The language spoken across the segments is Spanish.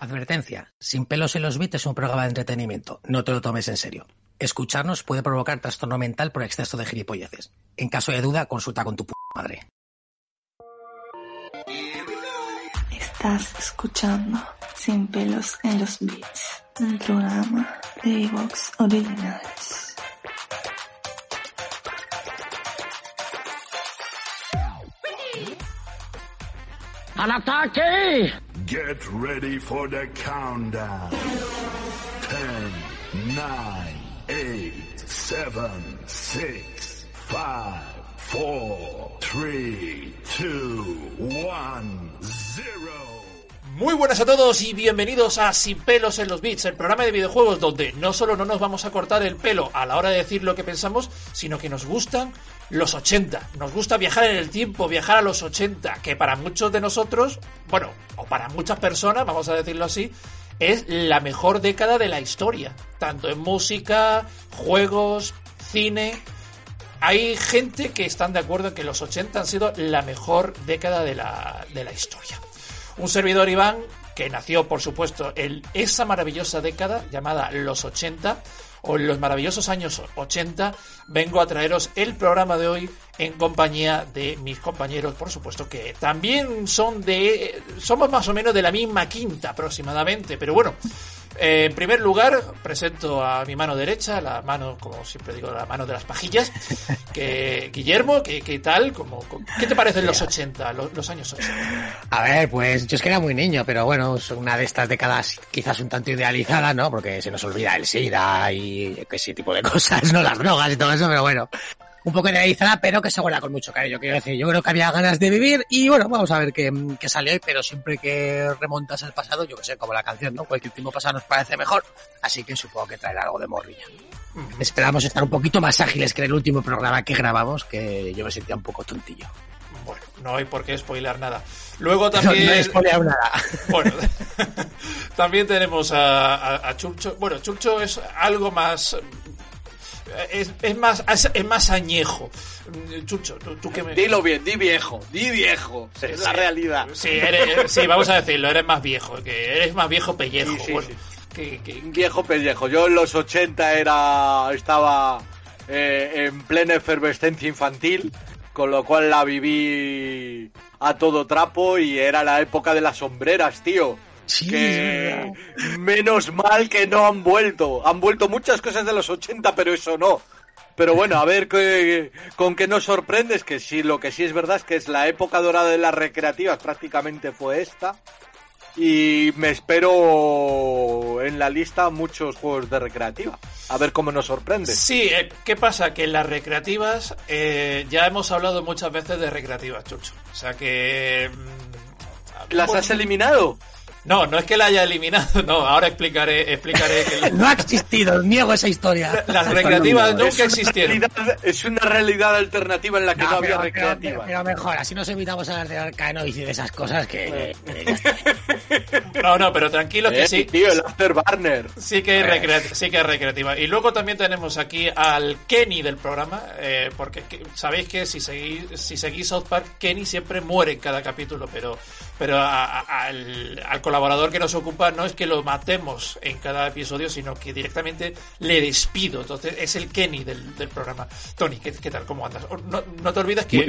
Advertencia, Sin pelos en los bits es un programa de entretenimiento, no te lo tomes en serio. Escucharnos puede provocar trastorno mental por exceso de gilipolleces. En caso de duda, consulta con tu p madre. Estás escuchando Sin pelos en los bits, un programa de Evox Originals. ¡Al ataque! Get ready for the countdown. 10, 9, 8, 7, 6, 5, 4, 3, 2, 1, 0. Muy buenas a todos y bienvenidos a Sin pelos en los bits, el programa de videojuegos donde no solo no nos vamos a cortar el pelo a la hora de decir lo que pensamos, sino que nos gustan los 80. Nos gusta viajar en el tiempo, viajar a los 80, que para muchos de nosotros, bueno, o para muchas personas, vamos a decirlo así, es la mejor década de la historia, tanto en música, juegos, cine. Hay gente que están de acuerdo en que los 80 han sido la mejor década de la, de la historia. Un servidor Iván, que nació, por supuesto, en esa maravillosa década llamada los 80, o en los maravillosos años 80, vengo a traeros el programa de hoy en compañía de mis compañeros, por supuesto, que también son de... somos más o menos de la misma quinta aproximadamente, pero bueno, eh, en primer lugar, presento a mi mano derecha, la mano, como siempre digo, la mano de las pajillas, que Guillermo, ¿qué, qué tal? Como, ¿Qué te parecen los 80, los, los, años 80? A ver, pues yo es que era muy niño, pero bueno, es una de estas décadas quizás un tanto idealizada, ¿no? Porque se nos olvida el SIDA y ese tipo de cosas, ¿no? Las drogas y todo eso, pero bueno, un poco idealizada, pero que se guarda con mucho cariño. Quiero decir, yo creo que había ganas de vivir y bueno, vamos a ver qué, qué sale hoy, pero siempre que remontas al pasado, yo que sé, como la canción, ¿no? Cualquier tiempo pasado nos parece mejor, así que supongo que traerá algo de morrilla. Esperamos estar un poquito más ágiles que en el último programa que grabamos, que yo me sentía un poco tontillo. Bueno, no hay por qué spoiler nada. Luego también. No, no he spoileado nada. Bueno, también tenemos a, a, a Churcho. Bueno, Churcho es algo más es, es, más es, más añejo. Chucho, tú, tú que me... Dilo bien, di viejo, di viejo. Sí, es sí, la realidad. Sí, eres, sí, vamos a decirlo, eres más viejo, que eres más viejo pellejo. Sí, bueno, que, que... Viejo pellejo. Yo en los 80 era estaba eh, en plena efervescencia infantil, con lo cual la viví a todo trapo y era la época de las sombreras, tío. Sí, que menos mal que no han vuelto. Han vuelto muchas cosas de los 80, pero eso no. Pero bueno, a ver qué, con qué nos sorprendes, que sí, lo que sí es verdad es que es la época dorada de las recreativas, prácticamente fue esta. Y me espero en la lista muchos juegos de recreativa. A ver cómo nos sorprende. Sí, eh, ¿qué pasa? Que en las recreativas eh, ya hemos hablado muchas veces de recreativas, Chucho. O sea que... Mmm, ¿Las has eliminado? No, no es que la haya eliminado, no, ahora explicaré, explicaré que... no ha existido, niego esa historia. Las recreativas nunca existieron. es una realidad alternativa en la que no, no había pero, recreativas. Pero, pero, mejor, así nos evitamos hablar de Arcanoid y de esas cosas que... no, no, pero tranquilo que eh, sí. Tío, el Afterburner. Sí que, es recreativa, sí que es recreativa. Y luego también tenemos aquí al Kenny del programa, eh, porque sabéis que si seguís, si seguís South Park, Kenny siempre muere en cada capítulo, pero, pero a, a, al, al colaborador que nos ocupa no es que lo matemos en cada episodio, sino que directamente le despido. Entonces es el Kenny del, del programa. Tony, ¿qué, ¿qué, tal? ¿Cómo andas? No, no te olvides que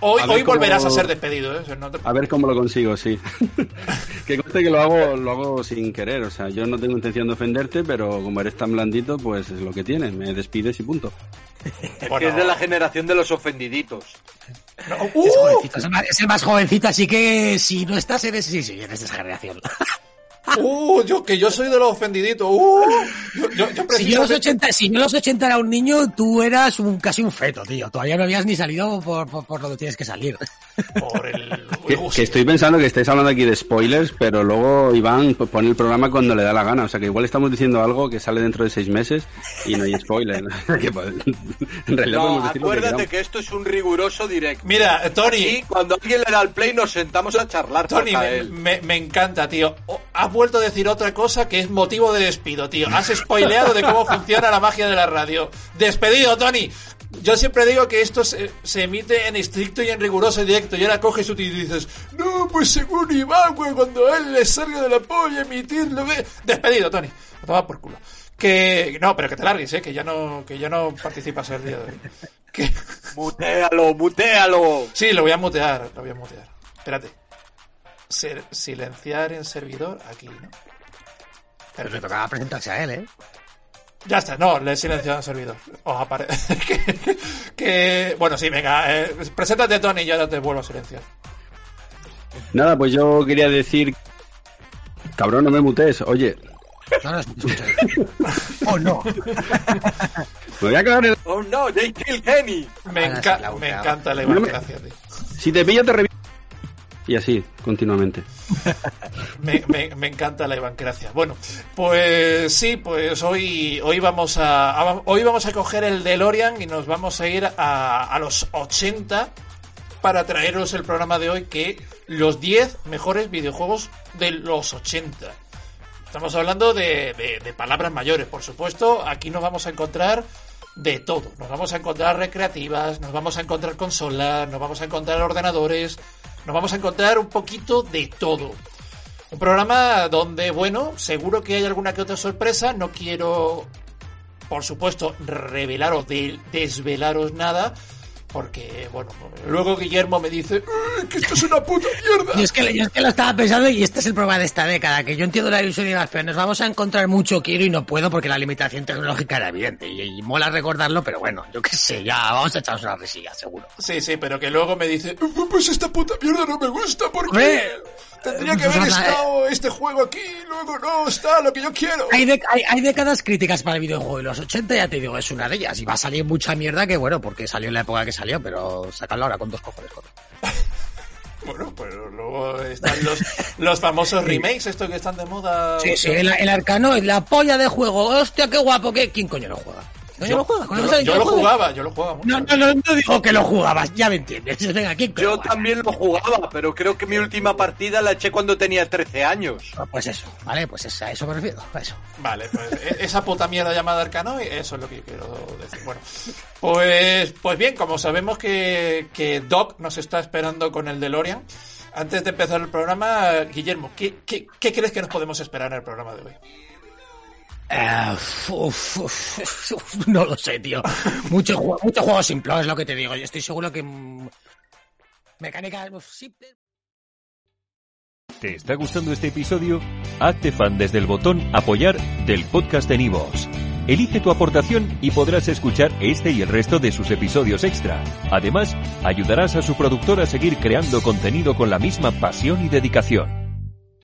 hoy, hoy cómo... volverás a ser despedido. ¿eh? No te... A ver cómo lo consigo, sí. que conste que lo hago, lo hago sin querer. O sea, yo no tengo intención de ofenderte, pero como eres tan blandito, pues es lo que tienes. Me despides y punto. Bueno. es de la generación de los ofendiditos. No, uh, es, jovencito, es, el más, jovencito, así que si no estás, eres, sí, sí, eres de esa generación. Uh, yo que yo soy de los ofendiditos. Uh, yo, yo, yo si, yo los 80, si yo los 80 era un niño, tú eras un, casi un feto, tío. Todavía no habías ni salido por, por, por lo que tienes que salir. Por el... que, que, estoy pensando que estáis hablando aquí de spoilers, pero luego Iván pone el programa cuando le da la gana. O sea que igual estamos diciendo algo que sale dentro de seis meses y no hay spoiler. pues, en realidad no, acuérdate que, que, esto es un riguroso directo. Mira, Tony. Cuando alguien le da el play nos sentamos a charlar. Tony, me, me, me, encanta, tío. Has vuelto a decir otra cosa que es motivo de despido, tío. Has spoileado de cómo funciona la magia de la radio. Despedido, Tony. Yo siempre digo que esto se, se emite en estricto y en riguroso directo. Y ahora coges y dices, no, pues según Iván, güey, cuando él le salga de la polla emitirlo, ve. Despedido, Tony. A tomar por culo. Que, no, pero que te largues, eh, que ya no, que ya no participas el día de hoy. Que, Mutealo, mutealo. sí, lo voy a mutear, lo voy a mutear. Espérate. Ser- silenciar en servidor aquí, ¿no? Pero le tocaba presentarse a él, ¿eh? Ya está, no, le he silenciado en servidor. Os aparece. que, que- bueno, sí, venga, eh, preséntate, Tony, y ya te vuelvo a silenciar. Nada, pues yo quería decir... Cabrón, no me mutes. Oye, No, no, escucha. oh, no. me voy a cagar en... Oh no, they kill Kenny. Me, enca- me encanta la No me- tío. Si te pillo, te reviento. Y así, continuamente. Me, encanta la Ivancracia. Bueno, pues sí, pues hoy, hoy vamos a, a- hoy vamos a coger el DeLorean y nos vamos a ir a, a los 80 para traeros el programa de hoy que los 10 mejores videojuegos de los 80. Estamos hablando de, de- palabras mayores, por supuesto. Aquí nos vamos a encontrar de todo. Nos vamos a encontrar recreativas, nos vamos a encontrar consolas, nos vamos a encontrar ordenadores, nos vamos a encontrar un poquito de todo. Un programa donde, bueno, seguro que hay alguna que otra sorpresa. No quiero, por supuesto, revelaros, de- desvelaros nada. Porque, bueno, luego Guillermo me dice "Eh, que esto es una puta mierda. Y es, que, yo es que lo estaba pensando y este es el problema de esta década, que yo entiendo la ilusión y demás, pero nos vamos a encontrar mucho quiero y no puedo porque la limitación tecnológica era evidente y, y mola recordarlo, pero bueno, yo qué sé, ya vamos a echarnos una risilla, seguro. Sí, sí, pero que luego me dice, "Eh, pues esta puta mierda no me gusta porque Hombre, tendría que pues haber estado este juego aquí luego no está lo que yo quiero. Hay, de- hay, hay décadas críticas para el videojuego y los 80 ya te digo, es una de ellas y va a salir mucha mierda que bueno, porque salió en la época que salió, pero sacarlo ahora con dos cojones. joder. Bueno, pero luego están los, los famosos remakes, estos que están de moda. Sí, sí, el, el arcano es la polla de juego, hostia, qué guapo, ¿qué? ¿quién coño lo juega? ¿Coño Yo, lo jugaba, yo lo jugaba mucho. No, no, no, no digo que lo jugabas, ya me entiendes. Venga, ¿quién Yo juega? también lo jugaba, pero creo que mi última partida la eché cuando tenía 13 años. Ah, Pues eso, ¿vale? Pues es- a eso me refiero, a eso. Vale, pues e- esa puta mierda llamada Arcano, eso es lo que yo quiero decir. Bueno, pues, pues bien, como sabemos que, que Doc nos está esperando con el DeLorean, antes de empezar el programa, Guillermo, ¿qué, qué, qué crees que nos podemos esperar en el programa de hoy? Uf, no lo sé, tío. Mucho, mucho juego simple, es lo que te digo. Yo estoy seguro que... mm, Mecánicas uf, simples. ¿Te está gustando este episodio? Hazte fan desde el botón Apoyar del podcast de Nivos. Elige tu aportación y podrás escuchar este y el resto de sus episodios extra. Además, ayudarás a su productor a seguir creando contenido con la misma pasión y dedicación.